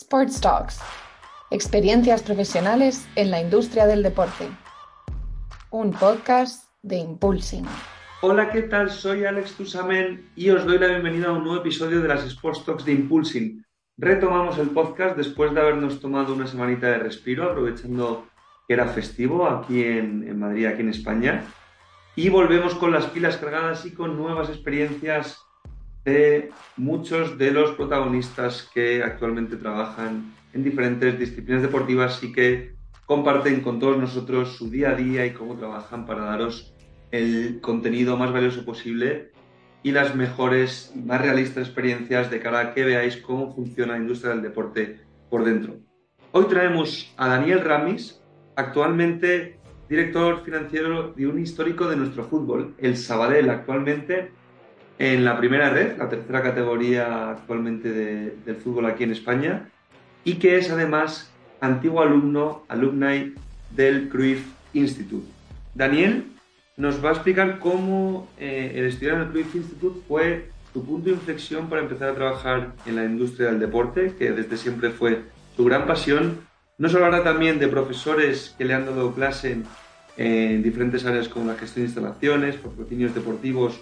Sports Talks. Experiencias profesionales en la industria del deporte. Un podcast de Impulsing. Hola, ¿qué tal? Soy Alex Tusamen y os doy la bienvenida a un nuevo episodio de las Sports Talks de Impulsing. Retomamos el podcast después de habernos tomado una semanita de respiro, aprovechando que era festivo aquí en, en Madrid, aquí en España. Y volvemos con las pilas cargadas y con nuevas experiencias de muchos de los protagonistas que actualmente trabajan en diferentes disciplinas deportivas y que comparten con todos nosotros su día a día y cómo trabajan para daros el contenido más valioso posible y las mejores más realistas experiencias de cara a que veáis cómo funciona la industria del deporte por dentro. Hoy traemos a Daniel Ramis, actualmente director financiero de un histórico de nuestro fútbol, el Sabadell, actualmente en la primera red, la tercera categoría actualmente del fútbol aquí en España, y que es además antiguo alumno, alumni del Cruyff Institute. Daniel nos va a explicar cómo eh, el estudiar en el Cruyff Institute fue su punto de inflexión para empezar a trabajar en la industria del deporte, que desde siempre fue su gran pasión. Nos hablará también de profesores que le han dado clase en diferentes áreas como la gestión de instalaciones, patrocinios deportivos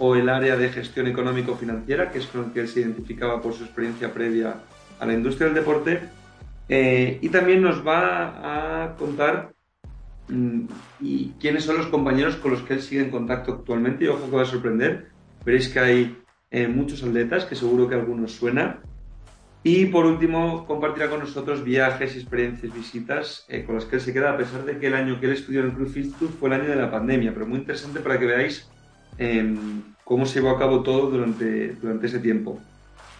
o el área de gestión económico-financiera, que es con el que él se identificaba por su experiencia previa a la industria del deporte. Eh, y también nos va a contar Mm, y quiénes son los compañeros con los que él sigue en contacto actualmente. Y ojo que va a sorprender, veréis que hay eh, muchos atletas, que seguro que algunos suena. Y por último, compartirá con nosotros viajes, experiencias, visitas eh, con las que él se queda, a pesar de que el año que él estudió en el Cruz Institute fue el año de la pandemia, pero muy interesante para que veáis em, cómo se llevó a cabo todo durante, durante ese tiempo.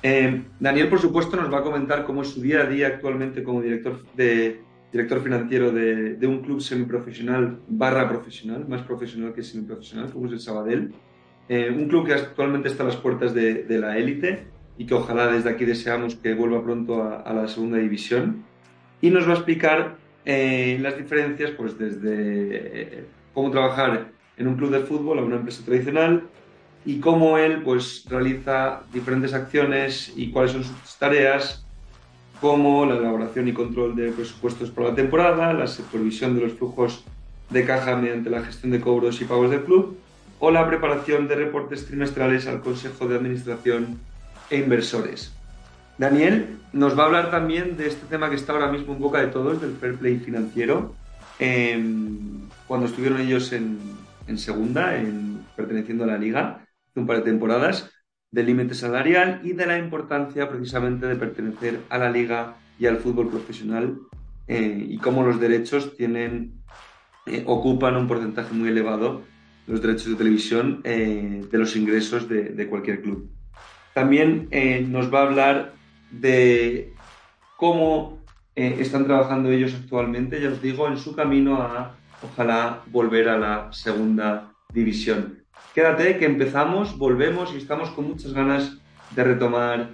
Em, Daniel, por supuesto, nos va a comentar cómo es su día a día actualmente como director de, director financiero de, de, un club semiprofesional barra profesional, más profesional que semiprofesional, como es el Sabadell. Eh, un club que actualmente está a las puertas de, de, la élite y que ojalá desde aquí deseamos que vuelva pronto a, a la segunda división. Y nos va a explicar eh, las diferencias pues desde eh, cómo trabajar en un club de fútbol a una empresa tradicional y cómo él pues realiza diferentes acciones y cuáles son sus tareas como la elaboración y control de presupuestos por la temporada, la supervisión de los flujos de caja mediante la gestión de cobros y pagos del club, o la preparación de reportes trimestrales al Consejo de Administración e Inversores. Daniel nos va a hablar también de este tema que está ahora mismo en boca de todos, del fair play financiero, cuando estuvieron ellos en, en segunda, en, perteneciendo a la liga, hace un par de temporadas, del límite salarial y de la importancia precisamente de pertenecer a la liga y al fútbol profesional eh, y cómo los derechos tienen, eh, ocupan un porcentaje muy elevado, los derechos de televisión, eh, de los ingresos de, de cualquier club. También nos va a hablar de cómo están trabajando ellos actualmente, ya os digo, en su camino a, ojalá, volver a la segunda división. Quédate que empezamos, volvemos y estamos con muchas ganas de retomar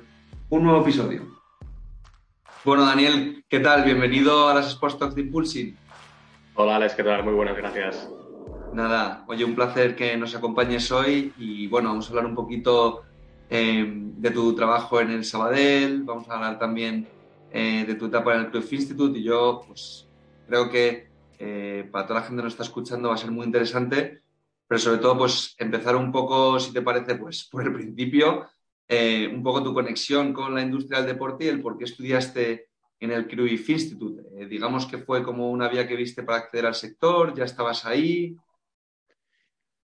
un nuevo episodio. Bueno, Daniel, ¿qué tal? Bienvenido a las Sports Talks de Impulsing. Hola, Alex, ¿qué tal? Muy buenas, gracias. Nada, oye, un placer que nos acompañes hoy y bueno, vamos a hablar un poquito eh, de tu trabajo en el Sabadell, vamos a hablar también eh, de tu etapa en el Club Institute y yo pues creo que eh, para toda la gente que nos está escuchando va a ser muy interesante pero sobre todo pues empezar un poco, si te parece, pues por el principio, eh, un poco tu conexión con la industria del deporte y el por qué estudiaste en el Cruyff Institute. Eh, digamos que fue como una vía que viste para acceder al sector, ya estabas ahí.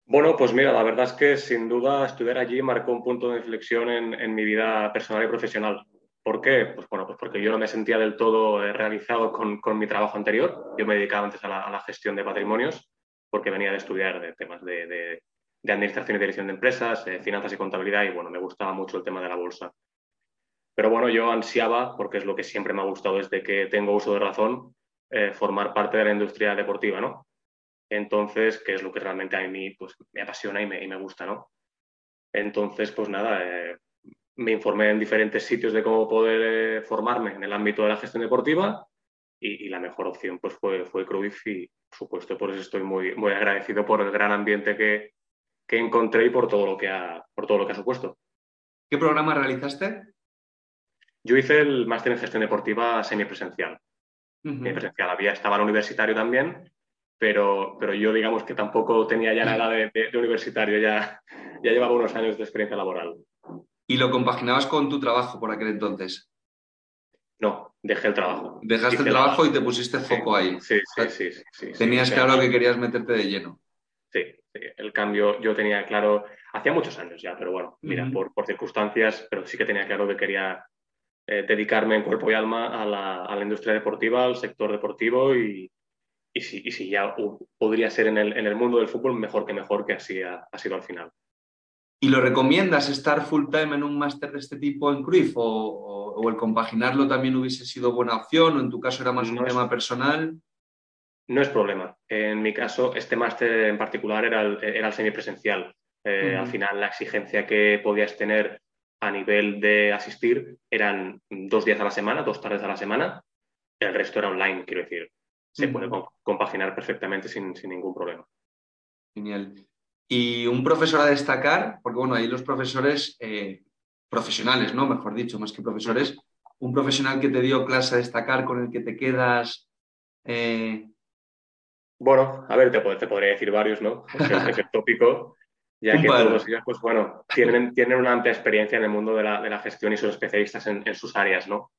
Bueno, pues mira, la verdad es que sin duda estudiar allí marcó un punto de inflexión en, en mi vida personal y profesional. ¿Por qué? Pues bueno, pues porque yo no me sentía del todo eh, realizado con, con mi trabajo anterior. Yo me dedicaba antes a la, a la gestión de patrimonios porque venía de estudiar de temas de, de, de administración y dirección de empresas, eh, finanzas y contabilidad, y bueno, me gustaba mucho el tema de la bolsa. Pero bueno, yo ansiaba, porque es lo que siempre me ha gustado desde que tengo uso de razón, eh, formar parte de la industria deportiva, ¿no? Entonces, que es lo que realmente a mí pues, me apasiona y me, y me gusta, ¿no? Entonces, pues nada, eh, me informé en diferentes sitios de cómo poder eh, formarme en el ámbito de la gestión deportiva y, y, la mejor opción pues fue, fue Cruyff y, por supuesto, por eso estoy muy, muy agradecido por el gran ambiente que, que encontré y por todo, lo que ha, por todo lo que ha supuesto. ¿Qué programa realizaste? Yo hice el máster en gestión deportiva semipresencial. Semipresencial. Había, estaba en universitario también, pero, pero yo digamos que tampoco tenía ya nada de, de, universitario, ya, ya llevaba unos años de experiencia laboral. ¿Y lo compaginabas con tu trabajo por aquel entonces? No, dejé el trabajo. Dejaste el trabajo y te pusiste foco ahí. Sí, sí, sí, Tenías claro que querías meterte de lleno. Sí, el cambio yo tenía claro, hacía muchos años ya, pero bueno, mira, por, por, circunstancias, pero sí que tenía claro que quería eh, dedicarme en cuerpo y alma a la, a la, industria deportiva, al sector deportivo y, y, si, y si, ya podría ser en el, en el, mundo del fútbol, mejor que mejor que así ha, ha sido al final. ¿Y lo recomiendas estar full time en un máster de este tipo en Cruyff o, o, o, el compaginarlo también hubiese sido buena opción o en tu caso era más no un es, tema personal? No es problema. En mi caso, este máster en particular era el, era el semipresencial. Eh, uh -huh. Al final, la exigencia que podías tener a nivel de asistir eran dos días a la semana, dos tardes a la semana. El resto era online, quiero decir. Se uh -huh. puede compaginar perfectamente sin, sin ningún problema. Genial. Y un profesor a destacar, porque bueno, ahí los profesores eh, profesionales, ¿no? Mejor dicho, más que profesores, un profesional que te dio clase a destacar, con el que te quedas. Eh... Bueno, a ver, te, te, podría decir varios, ¿no? Es el tópico, ya que todos ellos, pues bueno, tienen, tienen una amplia experiencia en el mundo de la, de la gestión y son especialistas en, en, sus áreas, ¿no?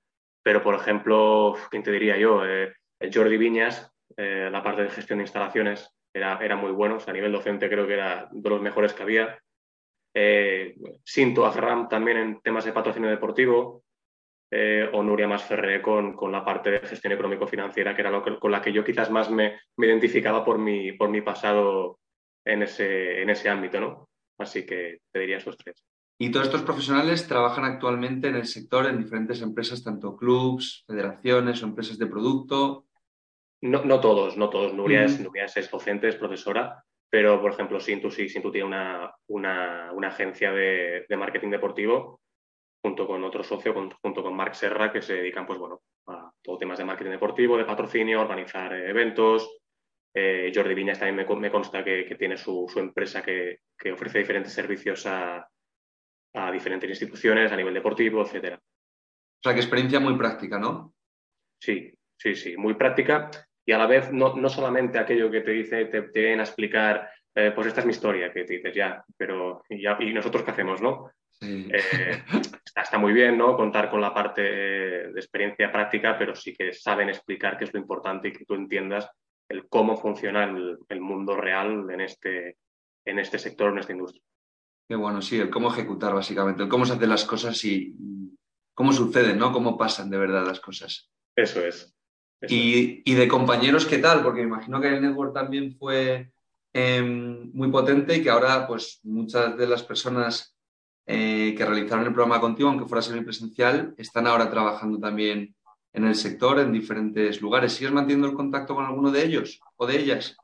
Pero, por ejemplo, ¿quién te diría yo? Eh, Jordi Viñas, eh, la parte de gestión de instalaciones, era, muy bueno, o sea, a nivel docente creo que era de los mejores que había. Eh, Sinto Afram también en temas de patrocinio deportivo, eh, o Nuria Masferré con, con, la parte de gestión económico-financiera, que era lo que, con la que yo quizás más me, me, identificaba por mi, por mi pasado en ese, en ese ámbito, ¿no? Así que te diría esos tres. Y todos estos profesionales trabajan actualmente en el sector en diferentes empresas, tanto clubs, federaciones o empresas de producto. No, no todos, no todos. Nuria, mm. es, Nuria es docente, es profesora, pero por ejemplo, Sintu sí, Sintu tiene una, una, una agencia de, de, marketing deportivo junto con otro socio, con, junto con Marc Serra, que se dedican pues bueno a todo temas de marketing deportivo, de patrocinio, organizar eventos. Eh, Jordi Viñas también me, me consta que, que tiene su, su empresa que, que, ofrece diferentes servicios a, a diferentes instituciones a nivel deportivo, etcétera. O sea, que experiencia muy práctica, ¿no? Sí, sí, sí, muy práctica y a la vez no, no solamente aquello que te dice, te, te vienen a explicar, eh, pues esta es mi historia, que te dices ya, pero ¿y, ya, ¿y nosotros qué hacemos, no? Sí. Eh, está, está, muy bien, ¿no? Contar con la parte de experiencia práctica, pero sí que saben explicar qué es lo importante y que tú entiendas el cómo funciona el, el mundo real en este, en este sector, en esta industria. Qué bueno, sí, el cómo ejecutar básicamente, el cómo se hacen las cosas y cómo suceden, ¿no? Cómo pasan de verdad las cosas. Eso es. Y, de compañeros, ¿qué tal? Porque me imagino que el network también fue eh, muy potente y que ahora, pues, muchas de las personas eh, que realizaron el programa contigo, aunque fuera semipresencial, están ahora trabajando también en el sector, en diferentes lugares. ¿Sigues manteniendo el contacto con alguno de ellos o de ellas?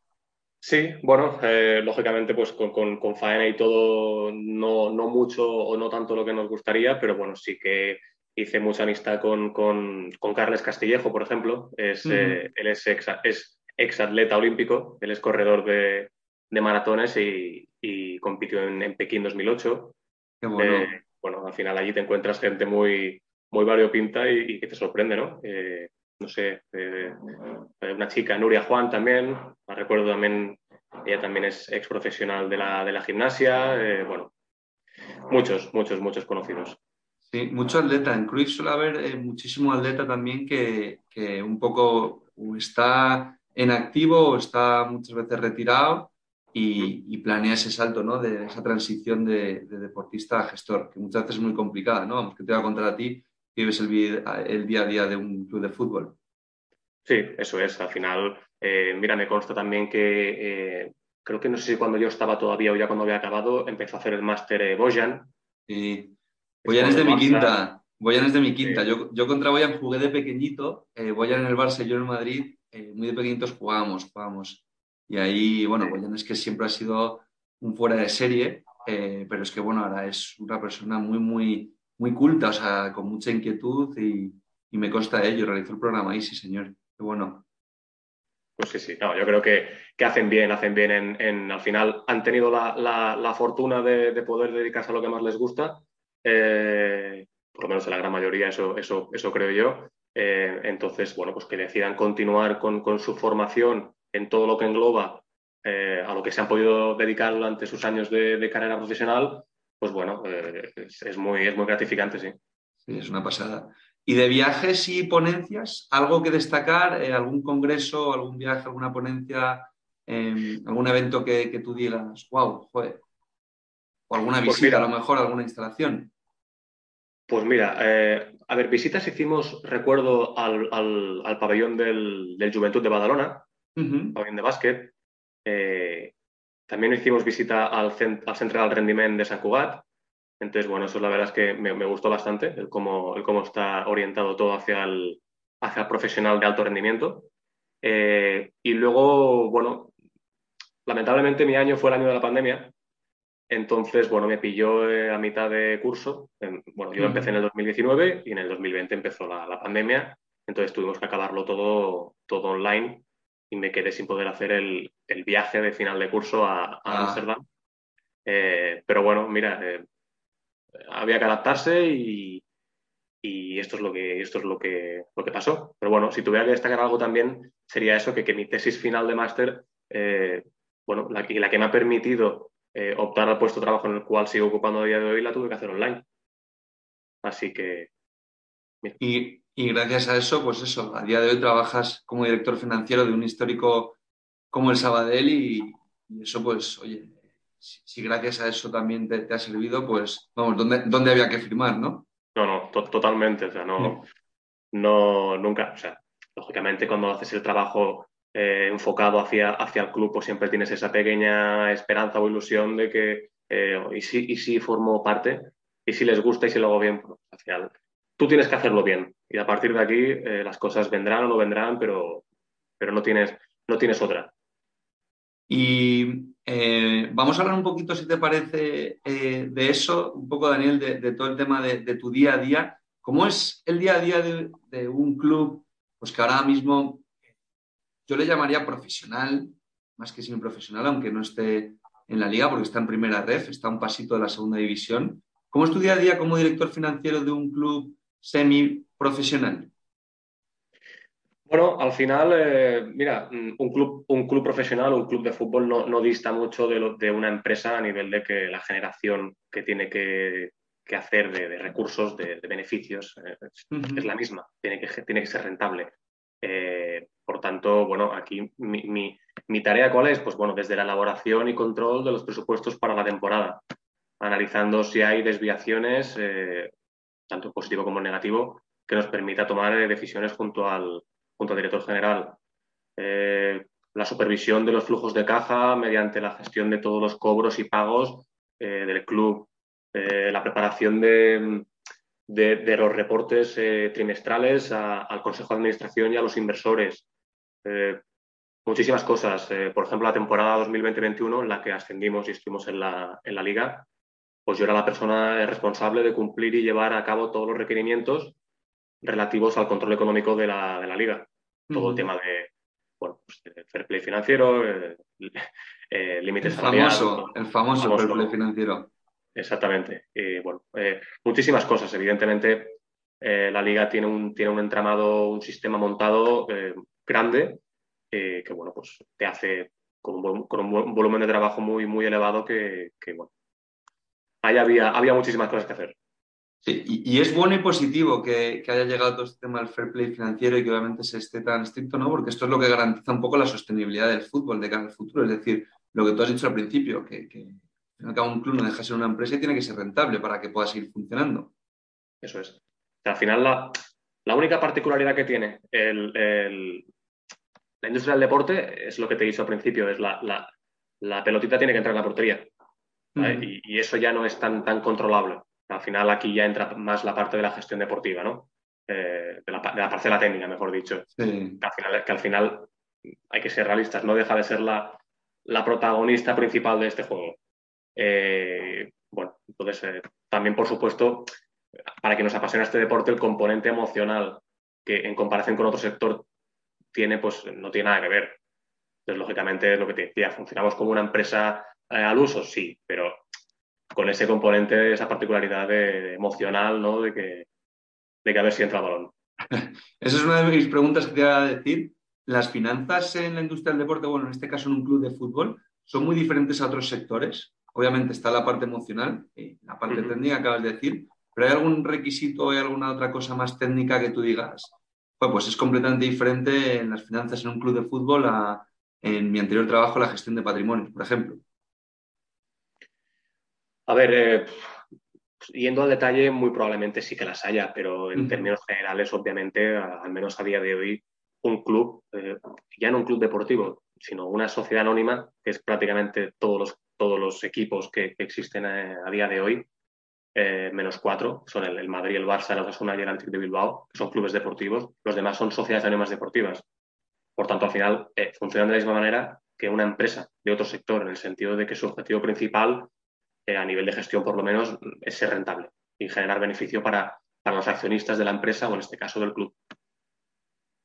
Sí, bueno, eh, lógicamente pues con, con, con, faena y todo no, no, mucho o no tanto lo que nos gustaría, pero bueno, sí que hice mucha amistad con, con, con Carles Castillejo, por ejemplo. Es, uh -huh. eh, él es ex, es ex, atleta olímpico, él es corredor de, de maratones y, y, compitió en, en, Pekín 2008. Qué bueno. Eh, bueno, al final allí te encuentras gente muy, muy variopinta y, y que te sorprende, ¿no? Eh, no sé, eh, una chica, Nuria Juan también, la recuerdo también, ella también es ex profesional de la, de la gimnasia, bueno, muchos, muchos, muchos conocidos. Sí, mucho atleta. En Cruyff suele haber eh, muchísimo atleta también que, que, un poco está en activo o está muchas veces retirado y, y planea ese salto, ¿no? De esa transición de, de, deportista a gestor, que muchas veces es muy complicada, ¿no? Vamos, que te voy a contar a ti vives el, el, día a día de un club de fútbol. Sí, eso es. Al final, eh, mira, me consta también que eh, creo que no sé si cuando yo estaba todavía o ya cuando había acabado, empezó a hacer el máster eh, Boyan. Sí. Boyan es de mi quinta. Boyan es de mi quinta. Sí. Yo, yo, contra Boyan jugué de pequeñito. Eh, Boyan en el Barça y yo en el Madrid. Eh, muy de pequeñitos jugábamos, jugábamos. Y ahí, bueno, Boyan es que siempre ha sido un fuera de serie. Eh, pero es que, bueno, ahora es una persona muy, muy muy culta, o sea, con mucha inquietud y, y me consta de ello. Realizó el programa ahí, sí, señor. Qué bueno. Pues sí, sí, no, yo creo que, que hacen bien, hacen bien en, en, al final han tenido la, la, la fortuna de, de, poder dedicarse a lo que más les gusta. Eh, por lo menos en la gran mayoría eso, eso, eso creo yo. Eh, entonces, bueno, pues que decidan continuar con, con, su formación en todo lo que engloba eh, a lo que se han podido dedicar durante sus años de, de carrera profesional, pues bueno, es, es, muy, es muy gratificante, sí. Sí, es una pasada. ¿Y de viajes y ponencias? ¿Algo que destacar? ¿Algún congreso, algún viaje, alguna ponencia, algún evento que, que, tú digas, wow, joder? O alguna visita, pues mira, a lo mejor, alguna instalación. Pues mira, eh, a ver, visitas hicimos, recuerdo, al, al, al pabellón del, del, Juventud de Badalona, uh -huh. pabellón de bàsquet. Eh, también hicimos visita al, cent al Centre del Rendiment de Sant Cugat. Entonces, bueno, eso la verdad es que me, me gustó bastante, el cómo, el cómo, está orientado todo hacia el, hacia el profesional de alto rendimiento. Eh, y luego, bueno, lamentablemente mi año fue el año de la pandemia, entonces, bueno, me pilló eh, a mitad de curso. Bueno, yo empecé en el 2019 y en el 2020 empezó la, la, pandemia. Entonces tuvimos que acabarlo todo, todo online y me quedé sin poder hacer el, el viaje de final de curso a Ámsterdam. Ah. Eh, pero bueno, mira, eh, había que adaptarse y, y, esto es, lo que, esto es lo, que, lo que pasó. Pero bueno, si tuviera que destacar algo también, sería eso, que, que mi tesis final de máster, eh, bueno, la, la que me ha permitido eh, optar al puesto de trabajo en el cual sigo ocupando a día de hoy la tuve que hacer online. Así que. Y, y, gracias a eso, pues eso, a día de hoy trabajas como director financiero de un histórico como el Sabadell y, y eso, pues, oye, si, si, gracias a eso también te, te, ha servido, pues, vamos, ¿dónde, dónde había que firmar, no? No, no, to totalmente, o sea, no, no, nunca, o sea, lógicamente cuando haces el trabajo eh, enfocado hacia, hacia el club, pues siempre tienes esa pequeña esperanza o ilusión de que, eh, y, si, y formo parte, y si les gusta y si lo hago bien, pues, tú tienes que hacerlo bien. Y a partir de aquí eh, las cosas vendrán o no vendrán, pero, pero no, tienes, no tienes otra. Y vamos a hablar un poquito, si te parece, de eso, un poco, Daniel, de, todo el tema de, de, tu día a día. ¿Cómo es el día a día de, de un club pues que ahora mismo yo le llamaría profesional, más que semiprofesional, aunque no esté en la liga, porque está en primera ref, está un pasito de la segunda división. ¿Cómo es tu día a día como director financiero de un club semiprofesional? Bueno, al final, eh, mira, un club, un club profesional, un club de fútbol no, no dista mucho de, lo, de, una empresa a nivel de que la generación que tiene que, que hacer de, de, recursos, de, de beneficios, eh, uh -huh. es, la misma, tiene que, tiene que ser rentable. Eh, por tanto, bueno, aquí mi, tarea cuál es? Pues bueno, desde la elaboración y control de los presupuestos para la temporada, analizando si hay desviaciones, eh, tanto positivo como negativo, que nos permita tomar eh, decisiones junto al, junto al director general. La supervisión de los flujos de caja mediante la gestión de todos los cobros y pagos del club, la preparación de, de, de los reportes eh, trimestrales a, al Consejo de Administración y a los inversores. Eh, muchísimas cosas. Eh, por ejemplo, la temporada 2020-21 en la que ascendimos y estuvimos en la, en la liga, pues yo era la persona responsable de cumplir y llevar a cabo todos los requerimientos relativos al control económico de la, de la liga. Todo uh -huh. el tema de, bueno, pues, de fair play financiero, eh, eh, límites el famoso, el famoso, famoso fair play financiero. Exactamente. Y bueno, eh, muchísimas cosas. Evidentemente, eh, la liga tiene un, tiene un entramado, un sistema montado eh, grande que, bueno, pues te hace con un, con un, volumen de trabajo muy, muy elevado que, que bueno, ahí había, había muchísimas cosas que hacer. Sí, y, y, es bueno y positivo que, que, haya llegado todo este tema del fair play financiero y que obviamente se esté tan estricto, ¿no? Porque esto es lo que garantiza un poco la sostenibilidad del fútbol de cara al futuro. Es decir, lo que tú has dicho al principio, que, que fin y al cabo un club no deja de ser una empresa y tiene que ser rentable para que pueda seguir funcionando. Eso es. Al final, la, la, única particularidad que tiene el, el, la industria del deporte es lo que te he dicho al principio, es la, la, la pelotita tiene que entrar en la portería. ¿vale? Y, y, eso ya no es tan, tan controlable. Al final aquí ya entra más la parte de la gestión deportiva, ¿no? Eh, de, la, de, la, parcela técnica, mejor dicho. Sí. Que, al final, que al final hay que ser realistas, no deja de ser la, la protagonista principal de este juego. Eh, bueno, entonces eh, también, por supuesto, para que nos apasiona este deporte, el componente emocional que en comparación con otro sector tiene, pues no tiene nada que ver. Entonces, lógicamente, lo que te decía, funcionamos como una empresa eh, al uso, sí, pero con ese componente, esa particularidad de, emocional, ¿no? De que, de que a ver si entra el balón. Esa es una de mis preguntas que te iba a decir. ¿Las finanzas en la industria del deporte, bueno, en este caso en un club de fútbol, son muy diferentes a otros sectores? Obviamente está la parte emocional, y la parte técnica, acabas de decir, pero ¿hay algún requisito o hay alguna otra cosa más técnica que tú digas? pues es completamente diferente en las finanzas en un club de fútbol a en mi anterior trabajo la gestión de patrimonio, por ejemplo. A ver, eh, yendo al detalle, muy probablemente sí que las haya, pero en términos generales, obviamente, al menos a día de hoy, un club, eh, ya no un club deportivo, sino una sociedad anónima, que es prácticamente todos los, todos los equipos que, existen eh, a, día de hoy, menos cuatro, son el, Madrid, el Barça, el Osasuna y el Atlético de Bilbao, que son clubes deportivos. Los demás son sociedades anónimas deportivas. Por tanto, al final, funcionan de la misma manera que una empresa de otro sector, en el sentido de que su objetivo principal eh, a nivel de gestión por lo menos, es ser rentable y generar beneficio para, los accionistas de la empresa o en este caso del club.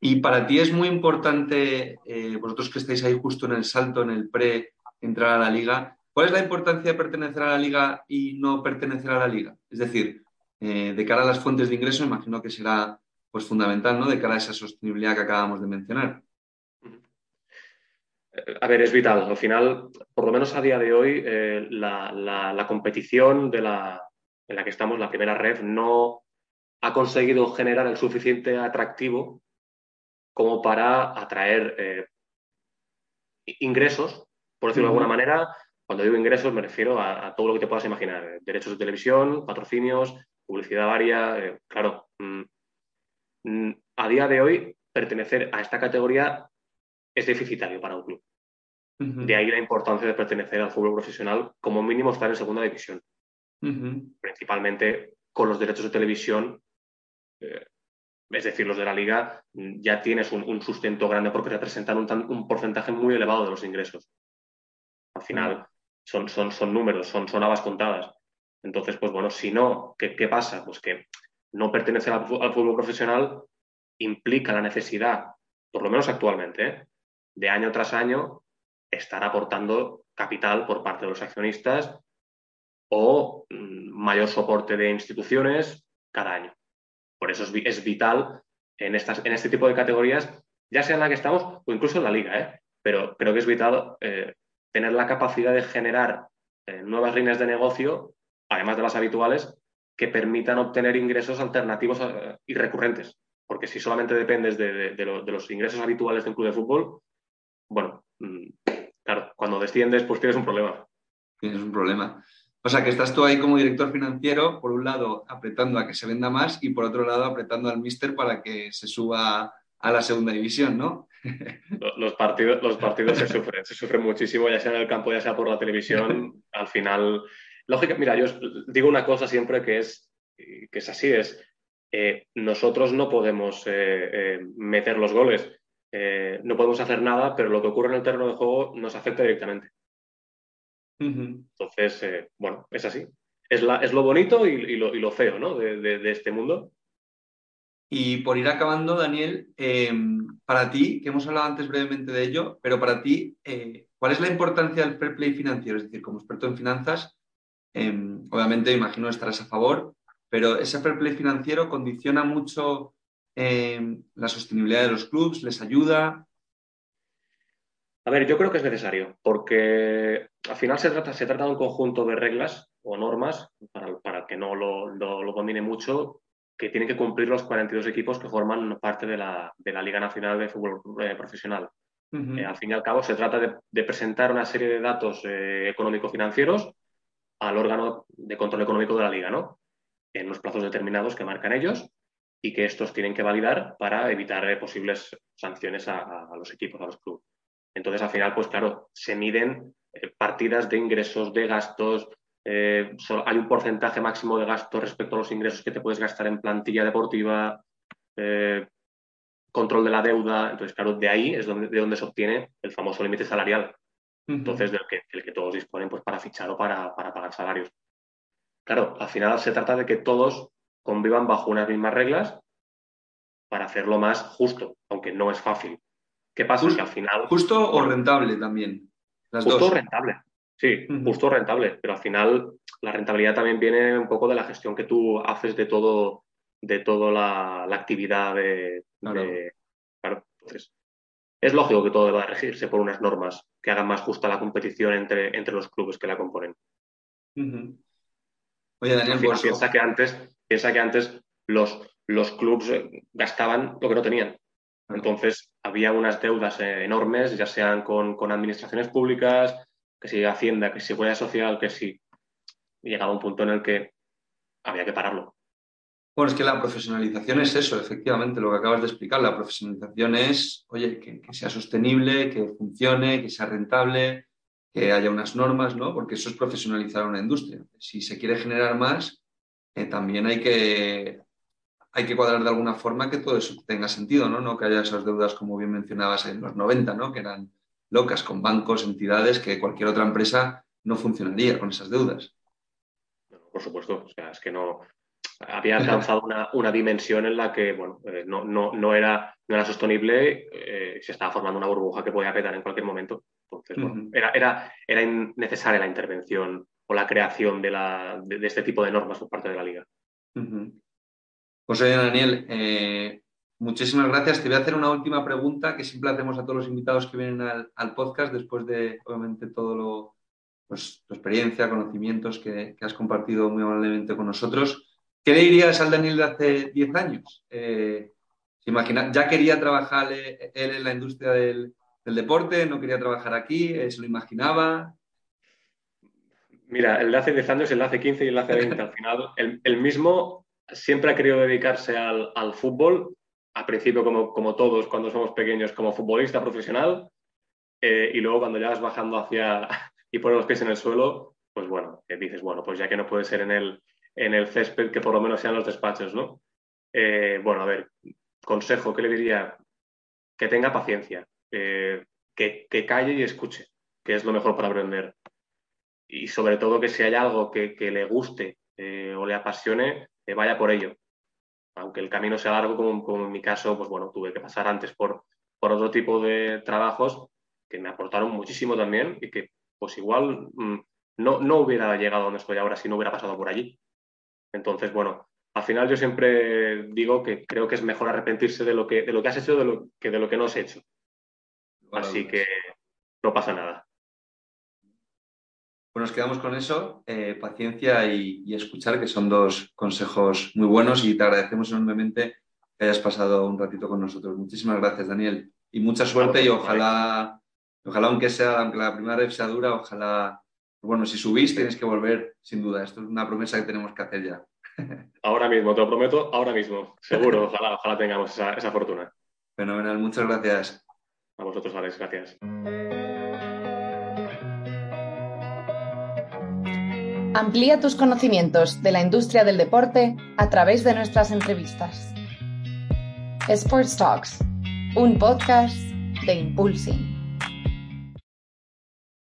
Y para ti es muy importante, eh, vosotros que estáis ahí justo en el salto, en el pre, entrar a la liga, ¿cuál es la importancia de pertenecer a la liga y no pertenecer a la liga? Es decir, eh, de cara a las fuentes de ingreso, imagino que será pues, fundamental, ¿no? De cara a esa sostenibilidad que acabamos de mencionar. A ver, es vital. Al final, por lo menos a día de hoy, eh, la, competición de la, en la que estamos, la primera red, no ha conseguido generar el suficiente atractivo como para atraer eh, ingresos, por decirlo de alguna manera. Cuando digo ingresos me refiero a, todo lo que te puedas imaginar. Derechos de televisión, patrocinios, publicidad varia. Eh, claro, mm, mm, a día de hoy pertenecer a esta categoría es deficitario para un club. De ahí la importancia de pertenecer al fútbol profesional, como mínimo estar en segunda división. Principalmente con los derechos de televisión, eh, es decir, los de la liga, ya tienes un, sustento grande porque representan un, porcentaje muy elevado de los ingresos. Al final son, son, son números, son, son habas contadas. Entonces, pues bueno, si no, ¿qué, qué pasa? Pues que no pertenecer al, fútbol profesional implica la necesidad, por lo menos actualmente, ¿eh? de año tras año estar aportando capital por parte de los accionistas o mm, mayor soporte de instituciones cada año. Por eso es, vital en, estas, en este tipo de categorías, ya sea en la que estamos o incluso en la liga, ¿eh? pero creo que es vital eh, tener la capacidad de generar eh, nuevas líneas de negocio, además de las habituales, que permitan obtener ingresos alternativos y recurrentes. Porque si solamente dependes de, de los ingresos habituales de un club de fútbol, bueno, mm, claro, cuando desciendes, pues tienes un problema. Tienes un problema. O sea, que estás tú ahí como director financiero, por un lado apretando a que se venda más y por otro lado apretando al míster para que se suba a la segunda división, ¿no? Los partidos, los partidos se sufren, se sufren muchísimo, ya sea en el campo, ya sea por la televisión. Al final, lógica, mira, yo digo una cosa siempre que es, que es así, es eh, nosotros no podemos eh, eh, meter los goles, no podemos hacer nada, pero lo que ocurre en el terreno de juego nos afecta directamente. Entonces, bueno, es así. Es, lo bonito y, lo, feo ¿no? de, este mundo. Y por ir acabando, Daniel, em, para ti, que hemos hablado antes brevemente de ello, pero para ti, eh, ¿cuál es la importancia del fair play financiero? Es decir, como experto en finanzas, em, obviamente imagino estarás a favor, pero ese fair play financiero condiciona mucho Em, la sostenibilidad de los clubes, les ayuda. A ver, yo creo que es necesario, porque al final se trata, se trata de un conjunto de reglas o normas, para, que no lo, lo, domine mucho, que tienen que cumplir los 42 equipos que forman parte de la, Liga Nacional de Fútbol eh, Profesional. Eh, al fin y al cabo, se trata de, presentar una serie de datos eh, económico-financieros al órgano de control económico de la liga, ¿no? En los plazos determinados que marcan ellos y que estos tienen que validar para evitar eh, posibles sanciones a, los equipos, a los clubes. Entonces, al final, pues claro, se miden partidas de ingresos, de gastos, eh, hay un porcentaje máximo de gastos respecto a los ingresos que te puedes gastar en plantilla deportiva, control de la deuda. Entonces, claro, de ahí es donde, de donde se obtiene el famoso límite salarial. Entonces, del que, el que todos disponen pues, para fichar o para, para pagar salarios. Claro, al final se trata de que todos convivan bajo unas mismas reglas para hacerlo más justo, aunque no es fácil. ¿Qué pasa? Justo, al final... Justo o rentable también. justo o rentable, sí, justo rentable, pero al final la rentabilidad también viene un poco de la gestión que tú haces de todo, de toda la, actividad de, claro. entonces, es lógico que todo deba regirse por unas normas que hagan más justa la competición entre, entre los clubes que la componen. Oye, Daniel, pues, piensa, que antes, piensa que antes los, los clubes eh, gastaban lo que no tenían. Entonces, había unas deudas eh, enormes, ya sean con, con, administraciones públicas, que si Hacienda, que si Seguridad Social, que si. Llegaba un punto en el que había que pararlo. Bueno, es que la profesionalización es eso, efectivamente, lo que acabas de explicar. La profesionalización es, oye, que, sea sostenible, que funcione, que sea rentable, que haya unas normas, ¿no? Porque eso es profesionalizar una industria. Si se quiere generar más, eh, también hay que, hay que cuadrar de alguna forma que todo eso tenga sentido, ¿no? No que haya esas deudas, como bien mencionabas, en los 90, ¿no? Que eran locas con bancos, entidades, que cualquier otra empresa no funcionaría con esas deudas. Por supuesto, o sea, es que no, había alcanzado una, dimensión en la que bueno, eh, no, no, no, era, no era sostenible, eh, se estaba formando una burbuja que podía petar en cualquier momento. Entonces, bueno, era, era, era necesaria la intervención o la creación de, la, de, este tipo de normas por parte de la liga. Pues oye, Daniel, eh, muchísimas gracias. Te voy a hacer una última pregunta que siempre hacemos a todos los invitados que vienen al, podcast después de, obviamente, todo lo, pues, tu experiencia, conocimientos que, has compartido muy amablemente con nosotros. ¿Qué le dirías al Daniel de hace 10 años? Eh, imagina, ¿Ya quería trabajar él en la industria del, deporte? ¿No quería trabajar aquí? Eh, ¿Se lo imaginaba? Mira, el de hace 10 años, el de hace 15 y el de hace 20, al final, el, mismo siempre ha querido dedicarse al, fútbol, al principio como, todos cuando somos pequeños, como futbolista profesional, eh, y luego cuando ya vas bajando hacia y pones los pies en el suelo, pues bueno, dices, bueno, pues ya que no puede ser en el, en el césped que por lo menos sean los despachos, ¿no? Eh, bueno, a ver, consejo, ¿qué le diría? Que tenga paciencia, que, calle y escuche, que es lo mejor para aprender. Y sobre todo que si hay algo que, le guste eh, o le apasione, que vaya por ello. Aunque el camino sea largo, como, en mi caso, pues bueno, tuve que pasar antes por, por otro tipo de trabajos que me aportaron muchísimo también y que pues igual mm, no, no hubiera llegado a donde estoy ahora si no hubiera pasado por allí. Entonces, bueno, al final yo siempre digo que creo que es mejor arrepentirse de lo que, de lo que has hecho de lo, que de lo que no has hecho. Así que no pasa nada. Pues nos quedamos con eso, eh, paciencia y, escuchar, que son dos consejos muy buenos y te agradecemos enormemente que hayas pasado un ratito con nosotros. Muchísimas gracias, Daniel. Y mucha suerte y ojalá, ojalá aunque sea, aunque la primera vez sea dura, ojalá bueno, si subís tienes que volver, sin duda. Esto es una promesa que tenemos que hacer ya. Ahora mismo, te lo prometo, ahora mismo. Seguro, ojalá, ojalá tengamos esa, esa fortuna. Fenomenal, muchas gracias. A vosotros, Alex, gracias. Amplía tus conocimientos de la industria del deporte a través de nuestras entrevistas. Sports Talks, un podcast de Impulsing.